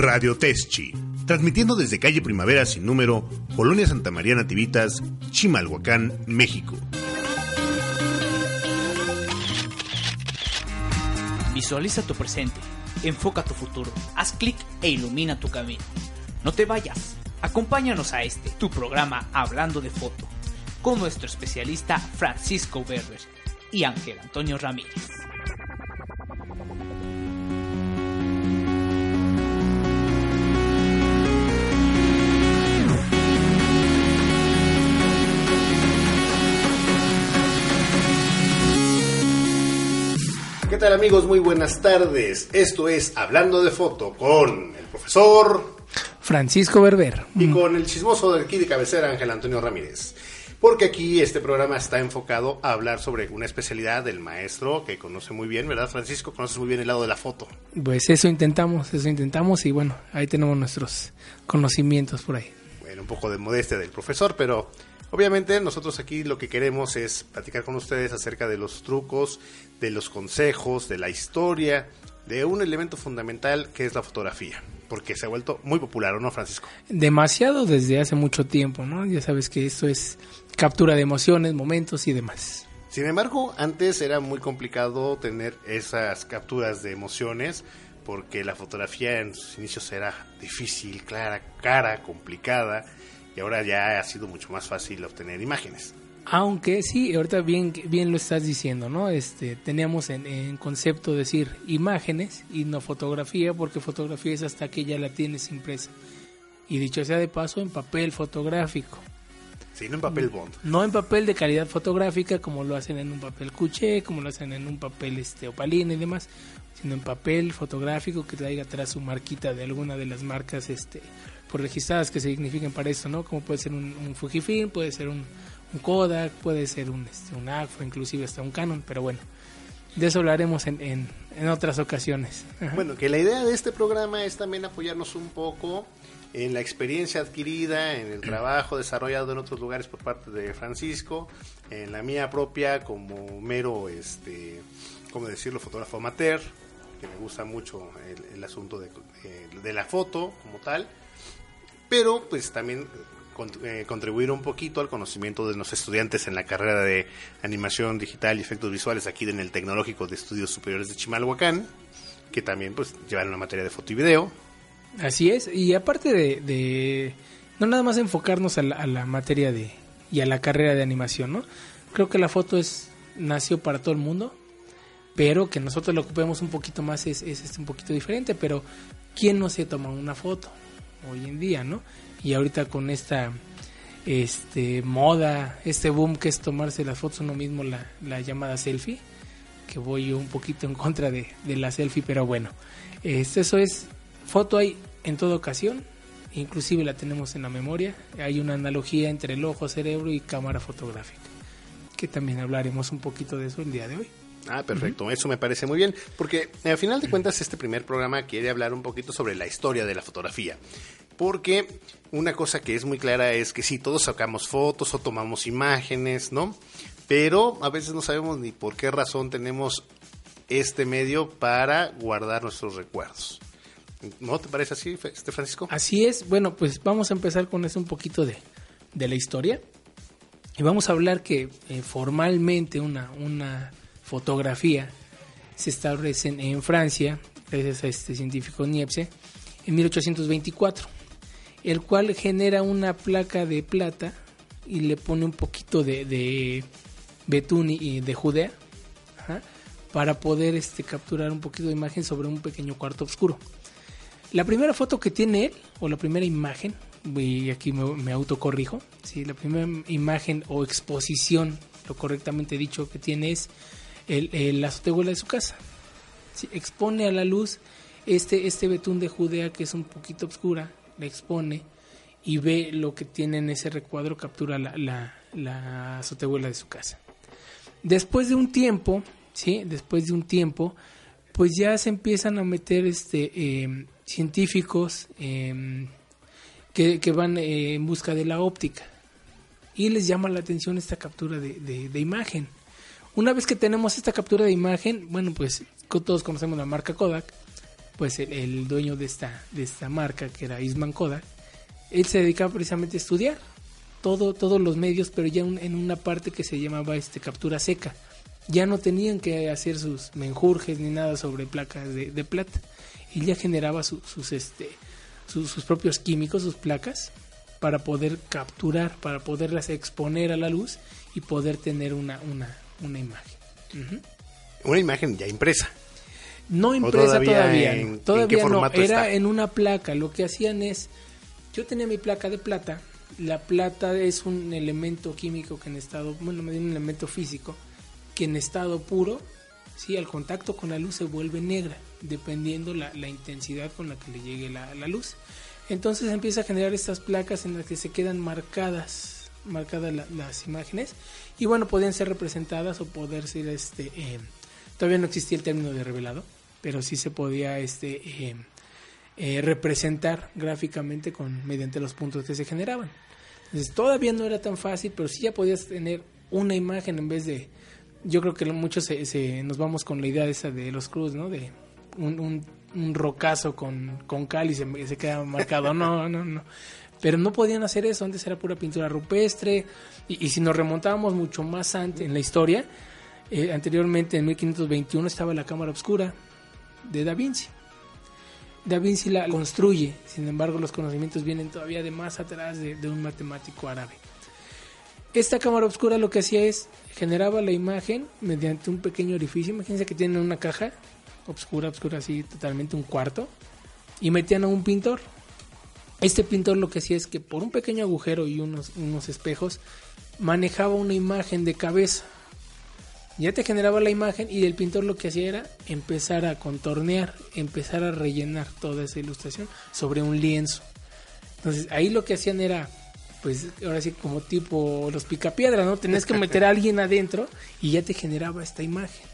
Radio Teschi, transmitiendo desde calle Primavera sin número, Colonia Santa María Nativitas, Chimalhuacán, México. Visualiza tu presente, enfoca tu futuro, haz clic e ilumina tu camino. No te vayas, acompáñanos a este, tu programa Hablando de Foto, con nuestro especialista Francisco Berber y Ángel Antonio Ramírez. Tal amigos? Muy buenas tardes. Esto es Hablando de Foto con el profesor Francisco Berber. y con el chismoso de aquí de cabecera Ángel Antonio Ramírez. Porque aquí este programa está enfocado a hablar sobre una especialidad del maestro que conoce muy bien, ¿verdad Francisco? Conoces muy bien el lado de la foto. Pues eso intentamos, eso intentamos y bueno, ahí tenemos nuestros conocimientos por ahí. Bueno, un poco de modestia del profesor, pero obviamente nosotros aquí lo que queremos es platicar con ustedes acerca de los trucos, de los consejos, de la historia, de un elemento fundamental que es la fotografía, porque se ha vuelto muy popular, ¿o no, Francisco? Demasiado desde hace mucho tiempo, ¿no? Ya sabes que esto es captura de emociones, momentos y demás. Sin embargo, antes era muy complicado tener esas capturas de emociones porque la fotografía en sus inicios era difícil, clara, cara, complicada y ahora ya ha sido mucho más fácil obtener imágenes. Aunque sí, ahorita bien, bien lo estás diciendo, ¿no? Este, teníamos en, en concepto decir imágenes y no fotografía, porque fotografía es hasta que ya la tienes impresa. Y dicho sea de paso, en papel fotográfico. Sí, no en papel bond. No en papel de calidad fotográfica como lo hacen en un papel cuché, como lo hacen en un papel este opalina y demás, sino en papel fotográfico que traiga atrás su marquita de alguna de las marcas este por registradas que signifiquen para eso, ¿no? Como puede ser un, Fujifilm, puede ser un, Kodak, puede ser un, este, un Agfa, inclusive hasta un Canon, pero bueno, de eso hablaremos en, en, en otras ocasiones. Bueno, que la idea de este programa es también apoyarnos un poco en la experiencia adquirida, en el trabajo desarrollado en otros lugares por parte de Francisco, en la mía propia como mero, este, ¿cómo decirlo?, fotógrafo amateur, que me gusta mucho el, el asunto de, eh, de la foto como tal, pero pues también eh, contribuir un poquito al conocimiento de los estudiantes en la carrera de animación digital y efectos visuales aquí en el Tecnológico de Estudios Superiores de Chimalhuacán, que también pues llevan una materia de foto y video. Así es, y aparte de, no nada más enfocarnos a la, la materia de y a la carrera de animación, ¿no? Creo que la foto es nació para todo el mundo, pero que nosotros lo ocupemos un poquito más es, es, este, un poquito diferente, pero ¿quién no se toma una foto hoy en día, no? Y ahorita con esta este moda, este boom que es tomarse las fotos uno mismo, la, la llamada selfie, que voy yo un poquito en contra de, de la selfie, pero bueno, este, eso es foto hay en toda ocasión, inclusive la tenemos en la memoria, hay una analogía entre el ojo, cerebro y cámara fotográfica, que también hablaremos un poquito de eso el día de hoy. Ah, perfecto, eso me parece muy bien, porque al final de cuentas este primer programa quiere hablar un poquito sobre la historia de la fotografía, porque una cosa que es muy clara es que sí, todos sacamos fotos o tomamos imágenes, ¿no? Pero a veces no sabemos ni por qué razón tenemos este medio para guardar nuestros recuerdos. ¿No te parece así, este Francisco? Así es, bueno, pues vamos a empezar con eso un poquito de, de la historia. Y vamos a hablar que eh, formalmente una, una fotografía se establece en, Francia, gracias a este científico Niepce, en 1824, el cual genera una placa de plata y le pone un poquito de, betún y de Judea para poder este, capturar un poquito de imagen sobre un pequeño cuarto oscuro. La primera foto que tiene él, o la primera imagen, y aquí me, me autocorrijo, ¿sí? la primera imagen o exposición, lo correctamente dicho, que tiene es el, la azotehuela de su casa. Expone a la luz este, este betún de Judea que es un poquito oscura, le expone y ve lo que tiene en ese recuadro, captura la, la, la de su casa. Después de un tiempo, ¿sí? Después de un tiempo, pues ya se empiezan a meter este eh, científicos eh, que, que van eh, en busca de la óptica y les llama la atención esta captura de- de imagen. Una vez que tenemos esta captura de imagen, bueno, pues todos conocemos la marca Kodak, pues el, dueño de esta, de esta marca, que era Isman Kodak, él se dedicaba precisamente a estudiar todo, todos los medios, pero ya en una parte que se llamaba este captura seca. Ya no tenían que hacer sus menjurjes ni nada sobre placas de, plata. Él ya generaba su- sus, este, sus, sus propios químicos, sus placas, para poder capturar, para poderlas exponer a la luz y poder tener una, una, una imagen. Una imagen ya impresa. No impresa todavía todavía, en- no. todavía era está? en una placa. Lo que hacían es, yo tenía mi placa de plata. La plata es un elemento químico que en estado, bueno, me dio un elemento físico que en estado puro, sí, al contacto con la luz se vuelve negra, dependiendo la, la intensidad con la que le llegue la, la luz. Entonces empieza a generar estas placas en las que se quedan marcadas, marcadas la- las imágenes y bueno, podían ser representadas o poder ser este, eh, todavía no existía el término de revelado, pero sí se podía este eh, eh, representar gráficamente con mediante los puntos que se generaban. Entonces todavía no era tan fácil, pero sí ya podías tener una imagen en vez de yo creo que muchos se, se- nos vamos con la idea esa de los cruz, ¿no? De un, un, un rocazo con, con cal y se, se queda marcado. No, no, no. Pero no podían hacer eso, antes era pura pintura rupestre. Y, si nos remontábamos mucho más antes en la historia, eh, anteriormente en 1521 estaba la cámara oscura de Da Vinci. Da Vinci la construye, sin embargo los conocimientos vienen todavía de más atrás de, de un matemático árabe. Esta cámara oscura lo que hacía es generaba la imagen mediante un pequeño orificio. Imagínense que tienen una caja oscura, oscura así, totalmente un cuarto, y metían a un pintor. Este pintor lo que hacía es que por un pequeño agujero y unos, unos espejos manejaba una imagen de cabeza. Ya te generaba la imagen y el pintor lo que hacía era empezar a contornear, empezar a rellenar toda esa ilustración sobre un lienzo. Entonces ahí lo que hacían era, pues ahora sí como tipo los picapiedras, ¿no? Tenías que meter a alguien adentro y ya te generaba esta imagen.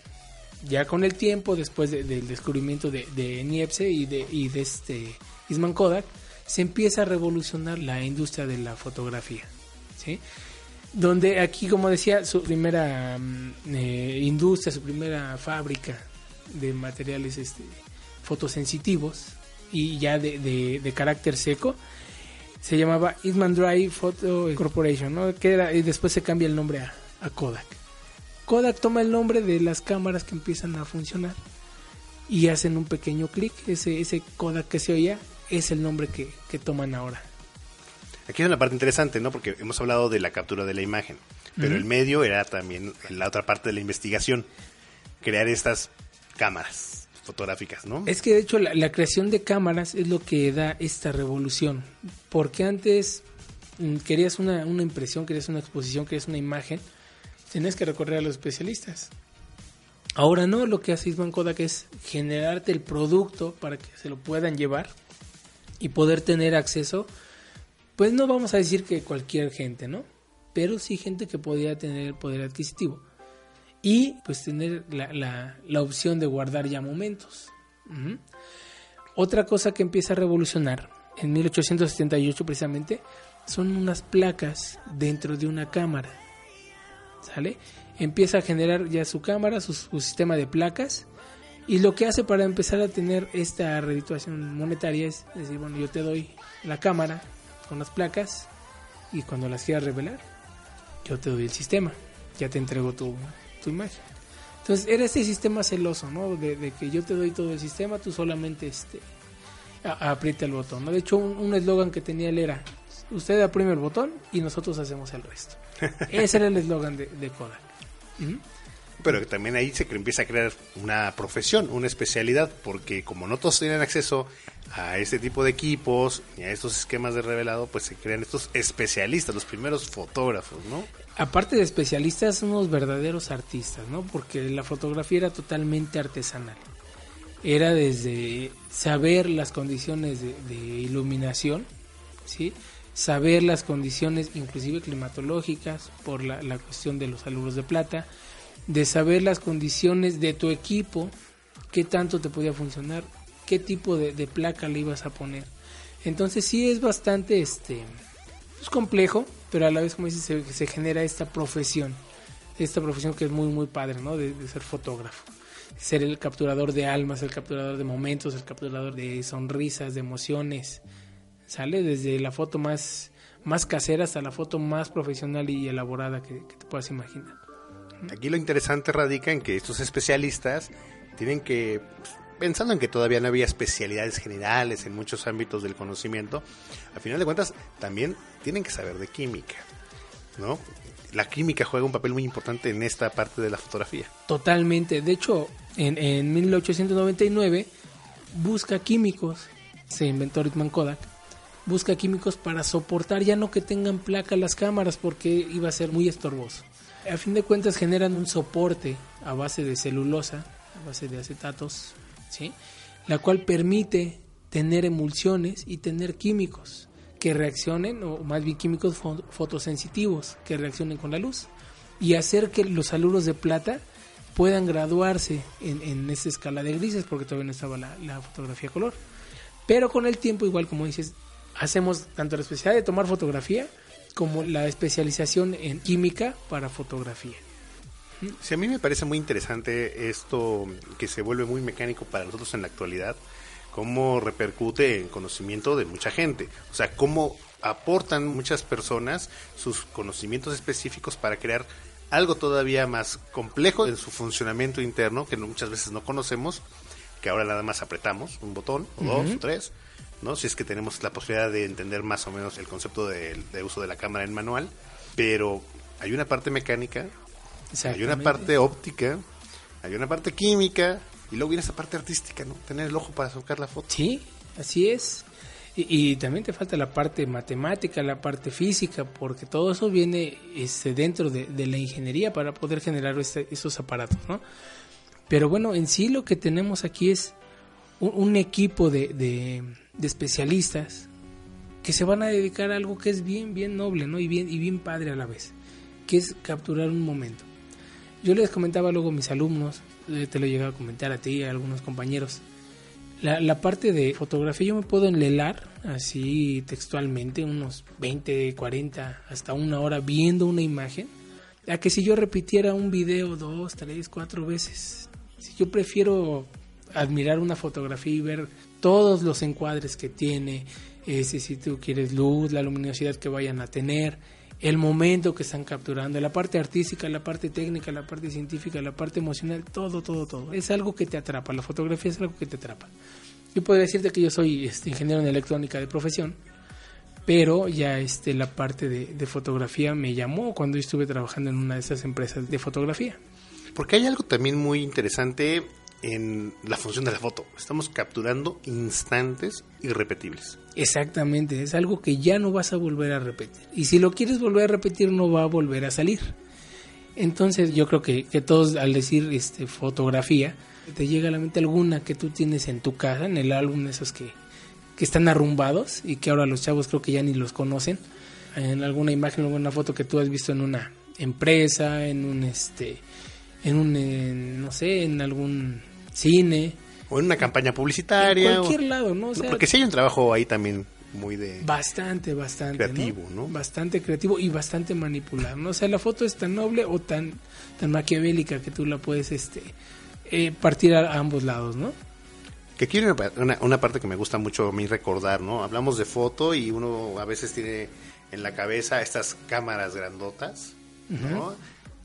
Ya con el tiempo, después de- del descubrimiento de, de Niepce y de, y de este Isman Kodak, se empieza a revolucionar la industria de la fotografía. ¿sí? Donde aquí, como decía, su primera mm, eh, industria, su primera fábrica de materiales este, fotosensitivos y ya de, carácter seco, se llamaba Eastman Dry Photo Corporation, ¿no? que y después se cambia el nombre a, a Kodak. Kodak toma el nombre de las cámaras que empiezan a funcionar y hacen un pequeño clic. Ese, ese Kodak que se oía es el nombre que, que toman ahora. Aquí es una parte interesante, ¿no? Porque hemos hablado de la captura de la imagen, pero el medio era también la otra parte de la investigación, crear estas cámaras fotográficas, ¿no? Es que de hecho la, la creación de cámaras es lo que da esta revolución. Porque antes mm, querías una, una impresión, querías una exposición, querías una imagen, tenías que recorrer a los especialistas. Ahora no, lo que hace Isman Kodak es generarte el producto para que se lo puedan llevar y poder tener acceso. Pues no vamos a decir que cualquier gente, ¿no? Pero sí gente que podía tener poder adquisitivo y pues tener la, la- la opción de guardar ya momentos. Otra cosa que empieza a revolucionar en 1878 precisamente son unas placas dentro de una cámara. ¿Sale? Empieza a generar ya su cámara, su, su sistema de placas y lo que hace para empezar a tener esta redituación monetaria es decir, bueno, yo te doy la cámara con las placas y cuando las quieras revelar, yo te doy el sistema, ya te entrego tu, tu imagen. Entonces era este sistema celoso, ¿no? De, de que yo te doy todo el sistema, tú solamente este, a- aprieta el botón, ¿no? De hecho, un eslogan que tenía él era, usted aprime el botón y nosotros hacemos el resto. Ese era el eslogan de, de Kodak. Ujú. Pero también ahí se empieza a crear una profesión, una especialidad, porque como no todos tienen acceso a este tipo de equipos y a estos esquemas de revelado, pues se crean estos especialistas, los primeros fotógrafos, ¿no? Aparte de especialistas, son unos verdaderos artistas, ¿no? Porque la fotografía era totalmente artesanal. Era desde saber las condiciones de, iluminación, ¿sí? Saber las condiciones inclusive climatológicas por la, la cuestión de los alumnos de plata, de saber las condiciones de tu equipo, qué tanto te podía funcionar, qué tipo de, placa le ibas a poner. Entonces sí es bastante este es complejo, pero a la vez, como dices, se, se genera esta profesión esta profesión que es muy, muy padre, ¿no? De, de ser fotógrafo. Ser el capturador de almas, el capturador de momentos, el capturador de sonrisas, de emociones. Sale desde la foto más, más casera hasta la foto más profesional y elaborada que, que te puedas imaginar. Aquí lo interesante radica en que estos especialistas tienen que, pues, pensando en que todavía no había especialidades generales en muchos ámbitos del conocimiento, al final de cuentas también tienen que saber de química, ¿no? La química juega un papel muy importante en esta parte de la fotografía. Totalmente. De hecho, en, en 1899 busca químicos, se inventó Ritman Kodak, busca químicos para soportar ya no que tengan placa las cámaras porque iba a ser muy estorboso. A fin de cuentas generan un soporte a base de celulosa, a base de acetatos, ¿sí? la cual permite tener emulsiones y tener químicos que reaccionen, o más bien químicos fo- fotosensitivos, que reaccionen con la luz y hacer que los aluros de plata puedan graduarse en, en esa escala de grises, porque todavía no estaba la, la fotografía color. Pero con el tiempo, igual como dices, hacemos tanto la especialidad de tomar fotografía como la especialización en química para fotografía. Sí, a mí me parece muy interesante esto que se vuelve muy mecánico para nosotros en la actualidad, cómo repercute en conocimiento de mucha gente, o sea, cómo aportan muchas personas sus conocimientos específicos para crear algo todavía más complejo en su funcionamiento interno que muchas veces no conocemos, que ahora nada más apretamos un botón o dos o tres, ¿no? Si es que tenemos la posibilidad de entender más o menos el concepto de, de uso de la cámara en manual, pero hay una parte mecánica hay una parte óptica, hay una parte química y luego viene esa parte artística, ¿no? Tener el ojo para sacar la foto. Sí, así es. Y, y también te falta la parte matemática, la parte física, porque todo eso viene este, dentro de, de la ingeniería para poder generar este- esos aparatos, ¿no? Pero bueno, en sí lo que tenemos aquí es un, equipo de, de- especialistas que se van a dedicar a algo que es bien, bien noble, ¿no? Y bien, y bien padre a la vez, que es capturar un momento. Yo les comentaba luego a mis alumnos, eh, te lo he llegado a comentar a ti, a algunos compañeros, la, la parte de fotografía yo me puedo enlelar así textualmente unos 20, 40, hasta una hora viendo una imagen, a que si yo repitiera un video dos, tres, cuatro veces. Si yo prefiero admirar una fotografía y ver todos los encuadres que tiene, ese, si tú quieres luz, la luminosidad que vayan a tener, el momento que están capturando, la parte artística, la parte técnica, la parte científica, la parte emocional, todo, todo, todo. Es algo que te atrapa, la fotografía es algo que te atrapa. Yo podría decirte que yo soy este, ingeniero en electrónica de profesión, pero ya este, la parte de, de fotografía me llamó cuando estuve trabajando en una de esas empresas de fotografía. Porque hay algo también muy interesante en la función de la foto. Estamos capturando instantes irrepetibles. Exactamente, es algo que ya no vas a volver a repetir. Y si lo quieres volver a repetir, no va a volver a salir. Entonces yo creo que, que todos al decir este, fotografía, te llega a la mente alguna que tú tienes en tu casa, en el álbum, esos que, que están arrumbados y que ahora los chavos creo que ya ni los conocen. En alguna imagen o alguna foto que tú has visto en una empresa, en un, este, en un, no sé, en algún cine, O en una campaña en publicitaria. cualquier o- lado, ¿no? O No, sea, porque sí hay un trabajo ahí también muy de... Bastante, bastante. Creativo, ¿no? Bastante creativo y bastante manipular, ¿no? O sea, la foto es tan noble o tan, tan maquiavélica que tú la puedes este, eh, partir a, a ambos lados, ¿no? Que aquí hay una, una, una parte que me gusta mucho a mí recordar, ¿no? Hablamos de foto y uno a veces tiene en la cabeza estas cámaras grandotas, ¿no?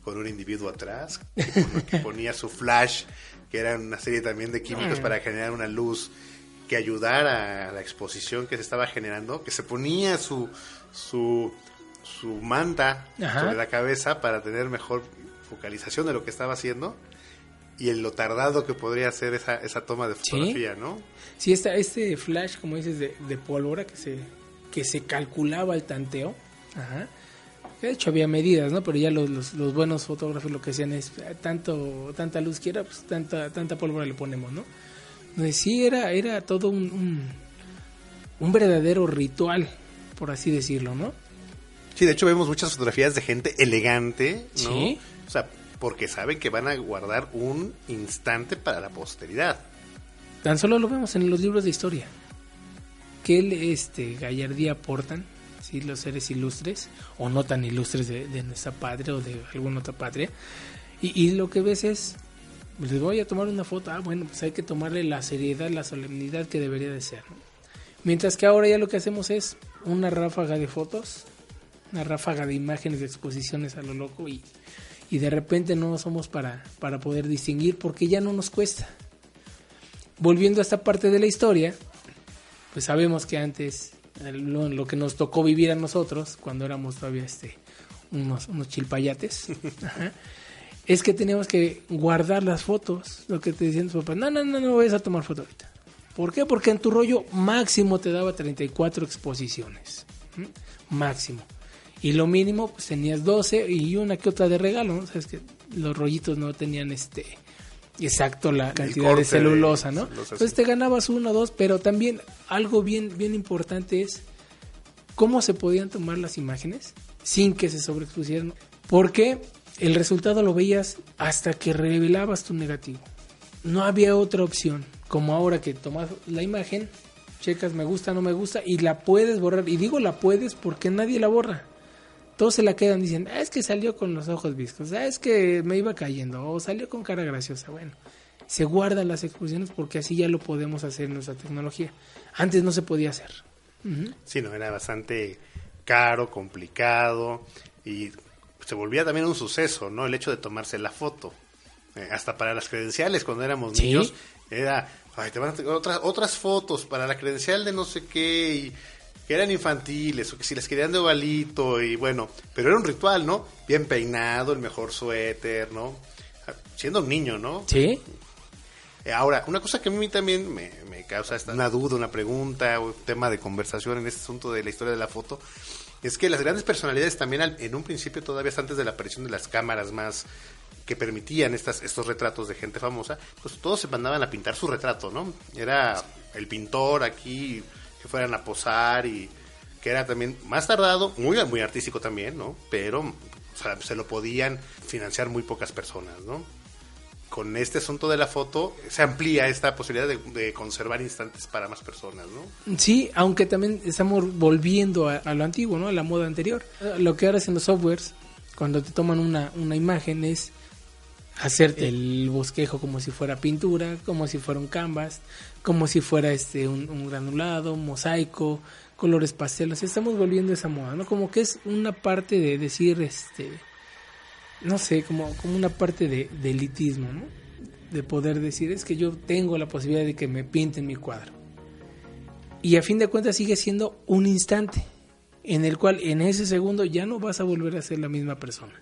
Con un individuo atrás que, pon- que ponía su flash, que era una serie también de químicos Mm. para generar una luz que ayudara a la exposición que se estaba generando, que se ponía su su, su manta Ajá. sobre la cabeza para tener mejor focalización de lo que estaba haciendo y en lo tardado que podría ser esa, esa toma de Sí. fotografía, ¿no? Sí, esta, este flash, como dices, de, de pólvora que se, que se calculaba el tanteo. Ajá. De hecho, había medidas, ¿no? Pero ya los, los, los buenos fotógrafos lo que hacían es eh, tanto, tanta luz quiera, pues tanta, tanta pólvora le ponemos, ¿no? Entonces, sí, era, era todo un, un, un verdadero ritual, por así decirlo, ¿no? Sí, de hecho vemos muchas fotografías de gente elegante, ¿no? Sí. O sea, porque saben que van a guardar un instante para la posteridad. Tan solo lo vemos en los libros de historia. ¿Qué este, gallardía aportan? Los seres ilustres o no tan ilustres de, de nuestra patria o de alguna otra patria. Y, y lo que ves es, les voy a tomar una foto, ah, bueno, pues hay que tomarle la seriedad, la solemnidad que debería de ser. ¿no? Mientras que ahora ya lo que hacemos es una ráfaga de fotos, una ráfaga de imágenes, de exposiciones a lo loco y, y de repente no somos para, para poder distinguir porque ya no nos cuesta. Volviendo a esta parte de la historia, pues sabemos que antes lo, lo que nos tocó vivir a nosotros cuando éramos todavía este unos, unos chilpayates ajá, es que teníamos que guardar las fotos lo que te decían tus papás no no no no vayas a tomar foto ahorita ¿por qué? porque en tu rollo máximo te daba 34 exposiciones ¿m? máximo y lo mínimo pues tenías 12 y una que otra de regalo ¿no? sabes que los rollitos no tenían este exacto la cantidad corte de celulosa, ¿no? celulosa, Entonces sí. te ganabas uno o dos, pero también algo bien, bien importante es cómo se podían tomar las imágenes sin que se sobreexpusieran. Porque el resultado lo veías hasta que revelabas tu negativo. No había otra opción, como ahora que tomas la imagen, checas me gusta, no me gusta, y la puedes borrar. Y digo la puedes porque nadie la borra. Todos se la quedan diciendo, ah, es que salió con los ojos viscos, ah, es que me iba cayendo, o salió con cara graciosa. Bueno, se guardan las exposiciones porque así ya lo podemos hacer en nuestra tecnología. Antes no se podía hacer. Ujú. Sí, no, era bastante caro, complicado y se volvía también un suceso, ¿no? El hecho de tomarse la foto. Eh, hasta para las credenciales cuando éramos Sí. niños era, ay, te van a tener otras otras fotos para la credencial de no sé qué y que eran infantiles o que si las querían de ovalito y bueno, pero era un ritual, ¿no? Bien peinado, el mejor suéter, ¿no? Siendo un niño, ¿no? Sí, Eh, Ahora, una cosa que a mí también me, me causa esta, una duda, una pregunta, un tema de conversación en este asunto de la historia de la foto, es que las grandes personalidades también al- en un principio, todavía hasta antes de la aparición de las cámaras más que permitían estas, estos retratos de gente famosa, pues todos se mandaban a pintar su retrato, ¿no? Era el pintor aquí, que fueran a posar y que era también más tardado, muy, muy artístico también, ¿no? Pero o sea, se lo podían financiar muy pocas personas, ¿no? con este asunto de la foto se amplía esta posibilidad de, conservar instantes para más personas, ¿no? sí, aunque también estamos volviendo a, a lo antiguo, ¿no? A la moda anterior. Lo que ahora hacen los softwares, cuando te toman una, una imagen, es hacerte el bosquejo como si fuera pintura, como si fuera un canvas, como si fuera este un, un granulado, un mosaico, colores pastelos. Estamos volviendo a esa moda, ¿no? Como que es una parte de decir, este, no sé, como, como una parte de, de elitismo, ¿no? De poder decir, es que yo tengo la posibilidad de que me pinten mi cuadro. Y a fin de cuentas sigue siendo un instante en el cual en ese segundo ya no vas a volver a ser la misma persona.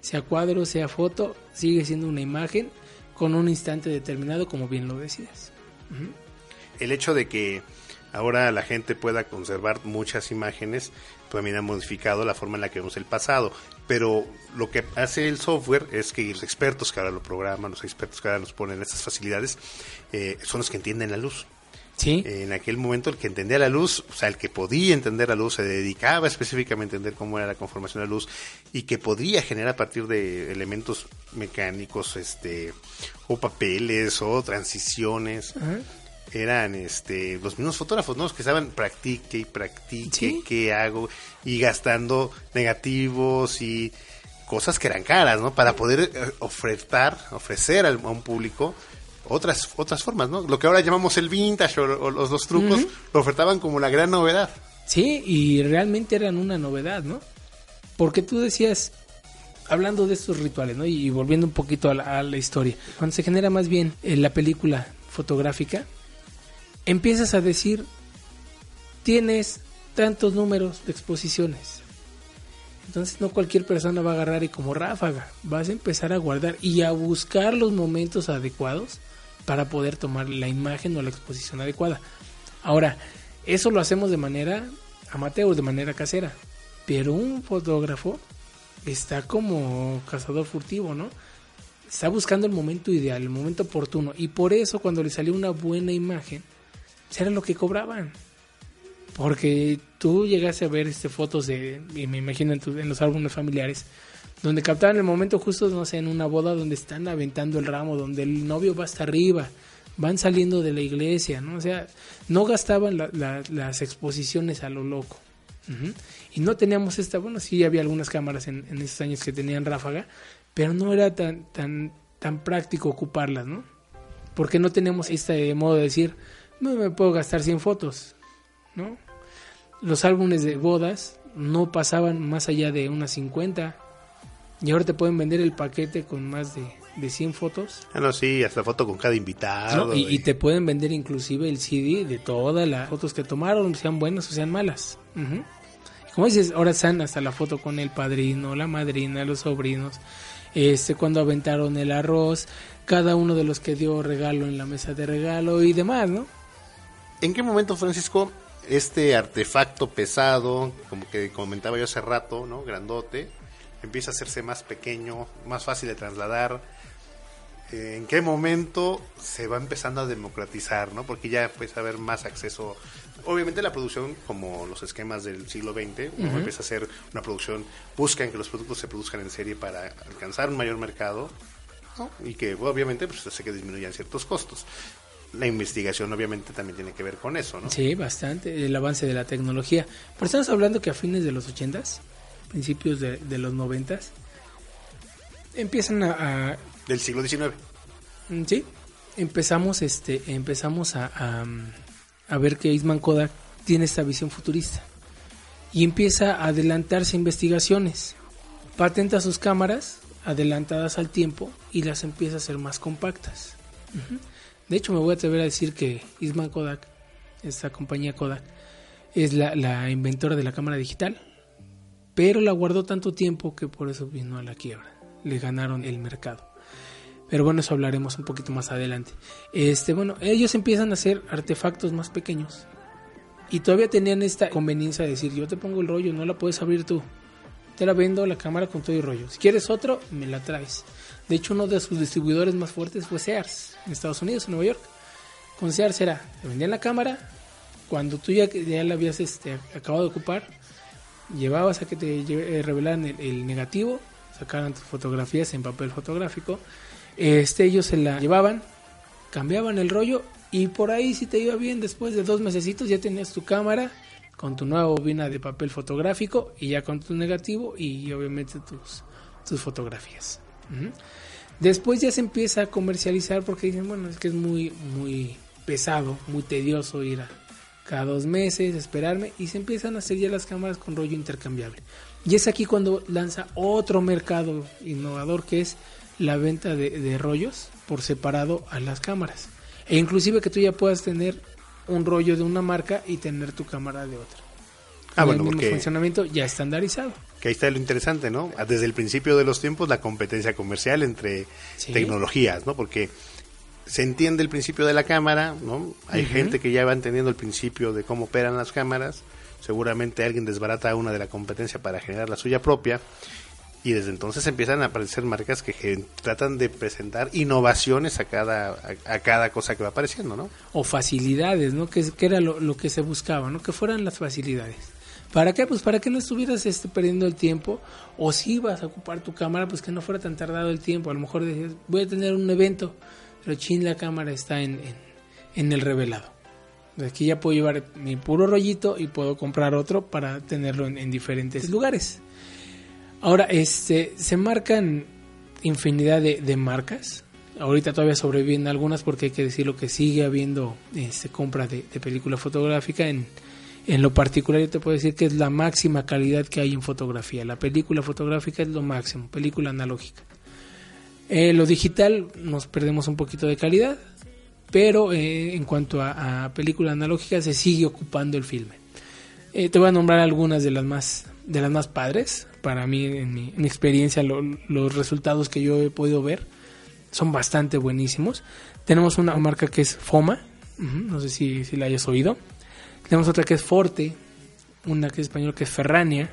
Sea cuadro, sea foto, sigue siendo una imagen con un instante determinado, como bien lo decías. El hecho de que ahora la gente pueda conservar muchas imágenes también ha modificado la forma en la que vemos el pasado. Pero lo que hace el software es que los expertos que ahora lo programan, los expertos que ahora nos ponen estas facilidades, eh, son los que entienden la luz. Sí, En aquel momento el que entendía la luz, o sea, el que podía entender la luz, se dedicaba específicamente a entender cómo era la conformación de la luz y que podría generar a partir de elementos mecánicos, este, o papeles o transiciones. Eran este los mismos fotógrafos, ¿no? Los que estaban practique y practique, Sí. qué hago, y gastando negativos y cosas que eran caras, ¿no? Para poder eh, ofertar, ofrecer al- a un público otras otras formas, ¿no? Lo que ahora llamamos el vintage o, o los, los trucos lo ofertaban como la gran novedad. Sí, y realmente eran una novedad, ¿no? Porque tú decías, hablando de estos rituales, ¿no? Y volviendo un poquito a la, a la historia, cuando se genera más bien en la película fotográfica, empiezas a decir, tienes tantos números de exposiciones. Entonces no cualquier persona va a agarrar y como ráfaga, vas a empezar a guardar y a buscar los momentos adecuados para poder tomar la imagen o la exposición adecuada. Ahora, eso lo hacemos de manera amateur, de manera casera, pero un fotógrafo está como cazador furtivo, ¿no? Está buscando el momento ideal, el momento oportuno y por eso cuando le salió una buena imagen, pues era lo que cobraban. Porque tú llegaste a ver este, fotos y me imagino en, en los álbumes familiares, donde captaban el momento justo, no sé, en una boda donde están aventando el ramo, donde el novio va hasta arriba, van saliendo de la iglesia, ¿no? O sea, no gastaban la- la- las exposiciones a lo loco. Y no teníamos esta, bueno, sí había algunas cámaras en, en esos años que tenían ráfaga, pero no era tan, tan, tan práctico ocuparlas, ¿no? Porque no tenemos este modo de decir, no me puedo gastar 100 fotos, ¿no? Los álbumes de bodas no pasaban más allá de unas 50 y ahora te pueden vender el paquete con más de, de 100 fotos Ah, no, sí, hasta foto con cada invitado. ¿no? y, y te pueden vender inclusive el CD de todas las fotos que tomaron, sean buenas o sean malas. Y Como dices, ahora están hasta la foto con el padrino, la madrina, los sobrinos, este cuando aventaron el arroz, cada uno de los que dio regalo en la mesa de regalo y demás, ¿no? ¿En qué momento, Francisco, este artefacto pesado, como que comentaba yo hace rato, ¿no? Grandote, empieza a hacerse más pequeño, más fácil de trasladar? Eh, ¿En qué momento se va empezando a democratizar, ¿no? Porque ya empieza a haber más acceso. Obviamente la producción, como los esquemas del siglo XX, ¿no? Ujú. empieza a ser una producción, buscan que los productos se produzcan en serie para alcanzar un mayor mercado, ¿no? y que obviamente pues hace que disminuyan ciertos costos. La investigación obviamente también tiene que ver con eso, ¿no? Sí, bastante, el avance de la tecnología. Pero estamos hablando que a fines de los 80s, principios de, de los 90s, empiezan a, a Del siglo XIX. Mm, Sí, empezamos, este, empezamos a, a, a ver que Eastman Kodak tiene esta visión futurista y empieza a adelantarse investigaciones. Patenta sus cámaras adelantadas al tiempo y las empieza a hacer más compactas. De hecho, me voy a atrever a decir que Eastman Kodak, esta compañía Kodak, es la, la inventora de la cámara digital, pero la guardó tanto tiempo que por eso vino a la quiebra. Le ganaron el mercado. Pero bueno, eso hablaremos un poquito más adelante. Este, bueno, ellos empiezan a hacer artefactos más pequeños. Y todavía tenían esta conveniencia de decir, yo te pongo el rollo, no la puedes abrir tú. Te la vendo la cámara con todo el rollo. Si quieres otro, me la traes. De hecho, uno de sus distribuidores más fuertes fue Sears, en Estados Unidos, en Nueva York. Con Sears era, te vendían la cámara, cuando tú ya, ya la habías este, acabado de ocupar, llevabas a que te eh, revelaran el, negativo, sacaran tus fotografías en papel fotográfico, este, ellos se la llevaban, cambiaban el rollo y por ahí si te iba bien, después de dos mesecitos ya tenías tu cámara con tu nueva bobina de papel fotográfico y ya con tu negativo y obviamente tus, tus fotografías. Después ya se empieza a comercializar porque dicen, bueno, es que es muy, muy pesado, muy tedioso ir a cada dos meses, esperarme, y se empiezan a hacer ya las cámaras con rollo intercambiable. Y es aquí cuando lanza otro mercado innovador que es la venta de, de rollos por separado a las cámaras. E inclusive que tú ya puedas tener un rollo de una marca y tener tu cámara de otra. Ah, Con bueno, el mismo porque- funcionamiento ya estandarizado. Que ahí está lo interesante, ¿no? Desde el principio de los tiempos, la competencia comercial entre Sí. tecnologías, ¿no? Porque se entiende el principio de la cámara, ¿no? Hay gente que ya va entendiendo el principio de cómo operan las cámaras. Seguramente alguien desbarata una de la competencia para generar la suya propia. Y desde entonces empiezan a aparecer marcas que tratan de presentar innovaciones a cada, a, a cada cosa que va apareciendo, ¿no? o facilidades, ¿no? Que, era lo, lo que se buscaba, ¿no? Que fueran las facilidades. ¿Para qué? Pues para que no estuvieras este, perdiendo el tiempo o si ibas a ocupar tu cámara, pues que no fuera tan tardado el tiempo. A lo mejor decías, voy a tener un evento, pero chin, la cámara está en, en, el revelado. Aquí ya puedo llevar mi puro rollito y puedo comprar otro para tenerlo en, en diferentes lugares. Ahora, este, se marcan infinidad de, de marcas. Ahorita todavía sobreviven algunas porque hay que decirlo que sigue habiendo este, compra de, de película fotográfica. En, en lo particular yo te puedo decir que es la máxima calidad que hay en fotografía. La película fotográfica es lo máximo, película analógica. Eh, lo digital nos perdemos un poquito de calidad, pero eh, en cuanto a, a película analógica se sigue ocupando el filme. Eh, te voy a nombrar algunas de las más de las más padres. Para mí, en mi, en mi experiencia, lo- los resultados que yo he podido ver son bastante buenísimos. Tenemos una marca que es Foma, no sé si, si la hayas oído. Tenemos otra que es Forte, una que es español que es Ferrania.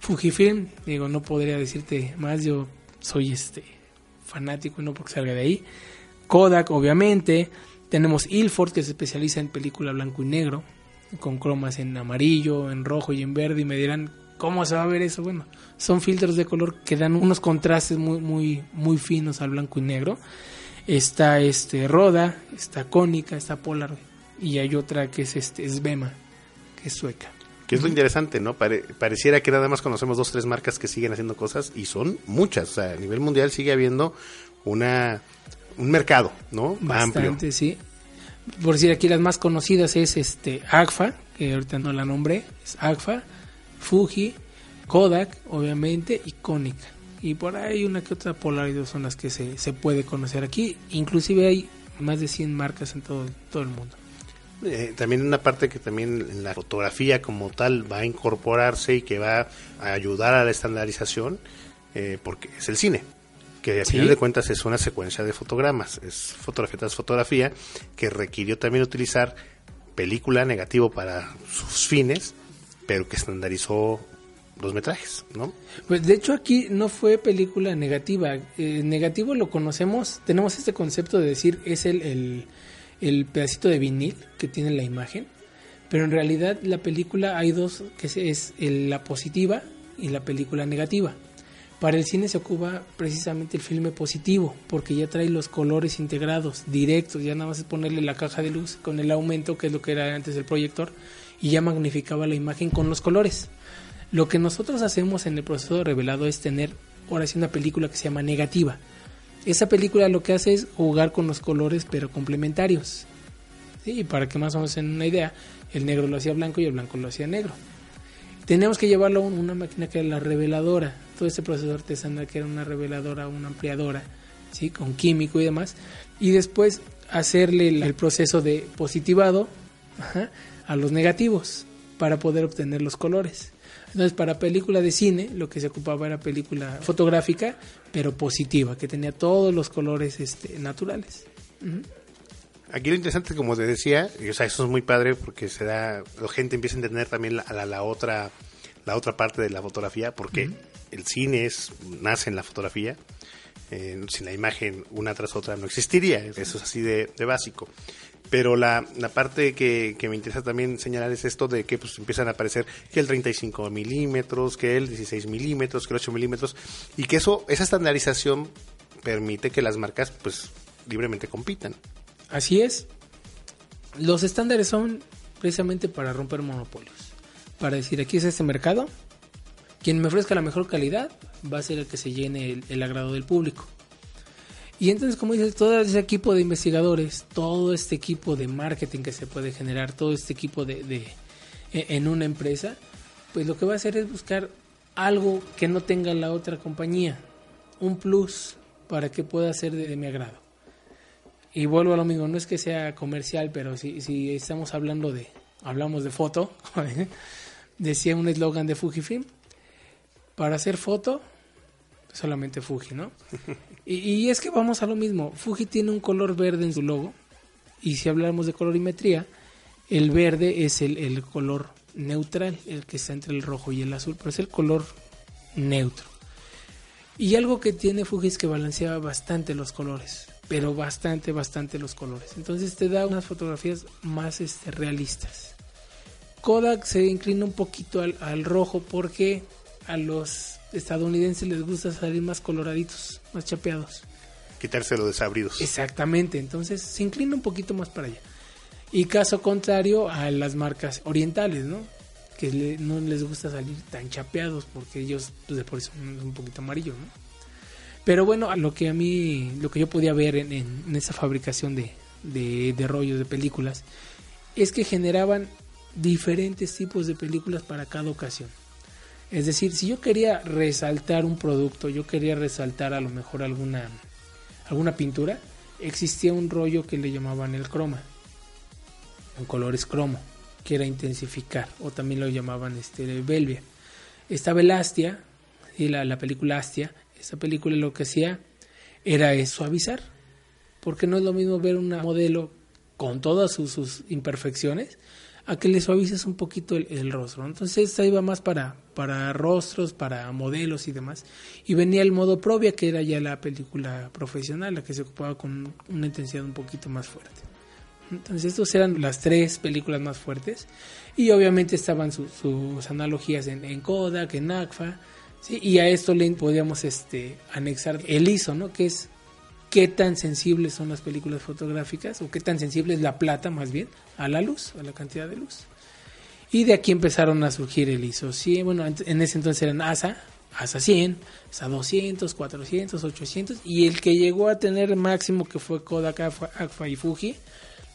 Fujifilm, digo, no podría decirte más, yo soy este fanático y no porque salga de ahí. Kodak, obviamente. Tenemos Ilford, que se especializa en película blanco y negro, con cromas en amarillo, en rojo y en verde. Y me dirán, ¿cómo se va a ver eso? Bueno, son filtros de color que dan unos contrastes muy, muy, muy finos al blanco y negro. Está este Roda, está Cónica, está Polar y hay otra que es este Svema, que es sueca. Que es lo interesante, ¿no? pareciera que nada más conocemos dos, tres marcas que siguen haciendo cosas y son muchas. O sea, a nivel mundial sigue habiendo una un mercado, ¿no? Bastante, sí. Por decir aquí las más conocidas es este Agfa, que ahorita no la nombré, es Agfa, Fuji, Kodak, obviamente, y Konica. Y por ahí una que otra Polaroid son las que se, se puede conocer aquí. Inclusive hay más de 100 marcas en todo, todo el mundo. Eh, también una parte que también en la fotografía como tal va a incorporarse y que va a ayudar a la estandarización, eh, porque es el cine que a final de cuentas es una secuencia de fotogramas, es fotografía tras fotografía, que requirió también utilizar película negativo para sus fines, pero que estandarizó los metrajes, ¿no? Pues de hecho aquí no fue película negativa. Eh, negativo lo conocemos, tenemos este concepto de decir es el, el, pedacito de vinil que tiene la imagen, pero en realidad la película hay dos, que es, la positiva y la película negativa. Para el cine se ocupa precisamente el filme positivo, porque ya trae los colores integrados, directos, ya nada más es ponerle la caja de luz con el aumento, que es lo que era antes del proyector, y ya magnificaba la imagen con los colores. Lo que nosotros hacemos en el proceso de revelado es tener ahora sí una película que se llama negativa. Esa película lo que hace es jugar con los colores pero complementarios. Y para que más o menos una idea, el negro lo hacía blanco y el blanco lo hacía negro. Tenemos que llevarlo a una máquina que era la reveladora, todo este proceso artesanal que era una reveladora, una ampliadora, ¿sí? con químico y demás, y después hacerle el proceso de positivado a los negativos para poder obtener los colores. Entonces, para película de cine, lo que se ocupaba era película fotográfica, pero positiva, que tenía todos los colores este, naturales. Aquí lo interesante, como te decía, y, o sea, eso es muy padre porque se da, la gente empieza a entender también la, la, otra la otra parte de la fotografía, porque el cine es nace en la fotografía, eh, sin la imagen una tras otra no existiría, eso es así de, básico. Pero la, la parte que, que, me interesa también señalar es esto de que pues empiezan a aparecer que el 35 milímetros, que el 16 milímetros, que el 8 milímetros, y que eso, esa estandarización permite que las marcas pues libremente compitan. Así es. Los estándares son precisamente para romper monopolios. Para decir, aquí es este mercado, quien me ofrezca la mejor calidad va a ser el que se llene el, agrado del público. Y entonces, como dices, todo ese equipo de investigadores, todo este equipo de marketing que se puede generar, todo este equipo de, de e, en una empresa, pues lo que va a hacer es buscar algo que no tenga la otra compañía, un plus para que pueda ser de mi agrado. Y vuelvo a lo mismo, no es que sea comercial, pero si, si estamos hablando de, hablamos de foto, decía un eslogan de Fujifilm, para hacer foto, solamente Fuji, ¿no? Y, es que vamos a lo mismo, Fuji tiene un color verde en su logo, y si hablamos de colorimetría, el verde es el, el color neutral, el que está entre el rojo y el azul, pero es el color neutro. Y algo que tiene Fuji es que balancea bastante los colores pero bastante, bastante los colores. Entonces te da unas fotografías más este, realistas. Kodak se inclina un poquito al, rojo porque a los estadounidenses les gusta salir más coloraditos, más chapeados. Quitarse los desabridos. Exactamente, entonces se inclina un poquito más para allá. Y caso contrario a las marcas orientales, ¿no? Que no les gusta salir tan chapeados porque ellos pues, de por eso son un poquito amarillo, ¿no? Pero bueno, lo que a mí, lo que yo podía ver en, en, esa fabricación de, de, rollos de películas, es que generaban diferentes tipos de películas para cada ocasión. Es decir, si yo quería resaltar un producto, yo quería resaltar a lo mejor alguna, alguna pintura, existía un rollo que le llamaban el croma, en colores cromo, que era intensificar, o también lo llamaban este Belvia. Estaba el Astia, y la, la película Astia, esa película lo que hacía era suavizar, porque no es lo mismo ver una modelo con todas sus, imperfecciones a que le suavices un poquito el, rostro. Entonces esta iba más para, para rostros, para modelos y demás. Y venía el modo propia, que era ya la película profesional, la que se ocupaba con una intensidad un poquito más fuerte. Entonces estas eran las tres películas más fuertes. Y obviamente estaban sus analogías en, en Kodak, en Agfa, y a esto le podríamos este, anexar el ISO, ¿no? Que es qué tan sensibles son las películas fotográficas o qué tan sensible es la plata más bien a la luz, a la cantidad de luz. Y de aquí empezaron a surgir el ISO 100, bueno, en ese entonces eran ASA, ASA 100, ASA 200, 400, 800, y el que llegó a tener máximo que fue Kodak, Agfa y Fuji,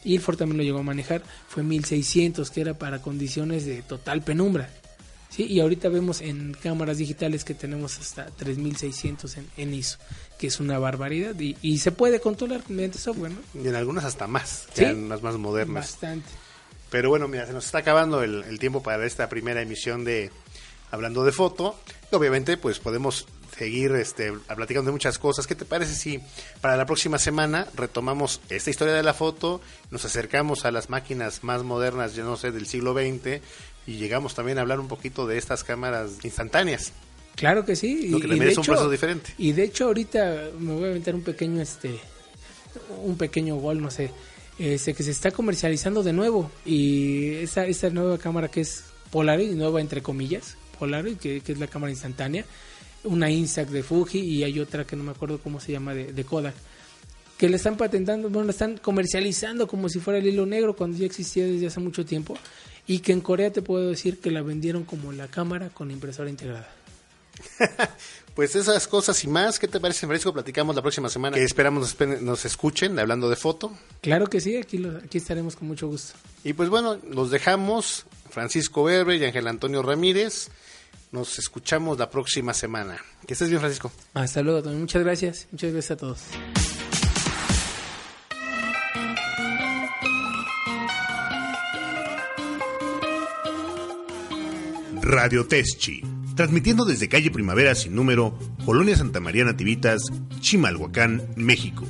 y Ilford también lo llegó a manejar, fue 1600, que era para condiciones de total penumbra. ¿Sí? Y ahorita vemos en cámaras digitales que tenemos hasta 3600 en, en ISO, que es una barbaridad y, se puede controlar mediante software, ¿no? Y en algunas hasta más, en las más modernas. Bastante. Pero bueno, mira, se nos está acabando el, el tiempo para esta primera emisión de Hablando de Foto. Y obviamente, pues podemos seguir este, platicando de muchas cosas. ¿Qué te parece si para la próxima semana retomamos esta historia de la foto, nos acercamos a las máquinas más modernas, yo no sé, del siglo XX y llegamos también a hablar un poquito de estas cámaras instantáneas? Claro que sí. Lo que y, es un proceso diferente. Y de hecho ahorita me voy a aventar un pequeño, este, un pequeño gol, no sé, este, que se está comercializando de nuevo y esa, esa nueva cámara que es Polaroid, nueva entre comillas, Polaroid, que, que es la cámara instantánea, una Instax de Fuji y hay otra que no me acuerdo cómo se llama de, Kodak que le están patentando, bueno, la están comercializando como si fuera el hilo negro cuando ya existía desde hace mucho tiempo y que en Corea te puedo decir que la vendieron como la cámara con impresora integrada. pues esas cosas y más, ¿qué te parece, Francisco? Platicamos la próxima semana. Que esperamos nos, escuchen hablando de foto. Claro que sí, aquí, aquí estaremos con mucho gusto. Y pues bueno, los dejamos, Francisco Berbe y Ángel Antonio Ramírez. Nos escuchamos la próxima semana. Que estés bien, Francisco. Hasta luego, también. Muchas gracias. Muchas gracias a todos. Radio Teschi, transmitiendo desde calle Primavera sin número, Colonia Santa María Nativitas, Chimalhuacán, México.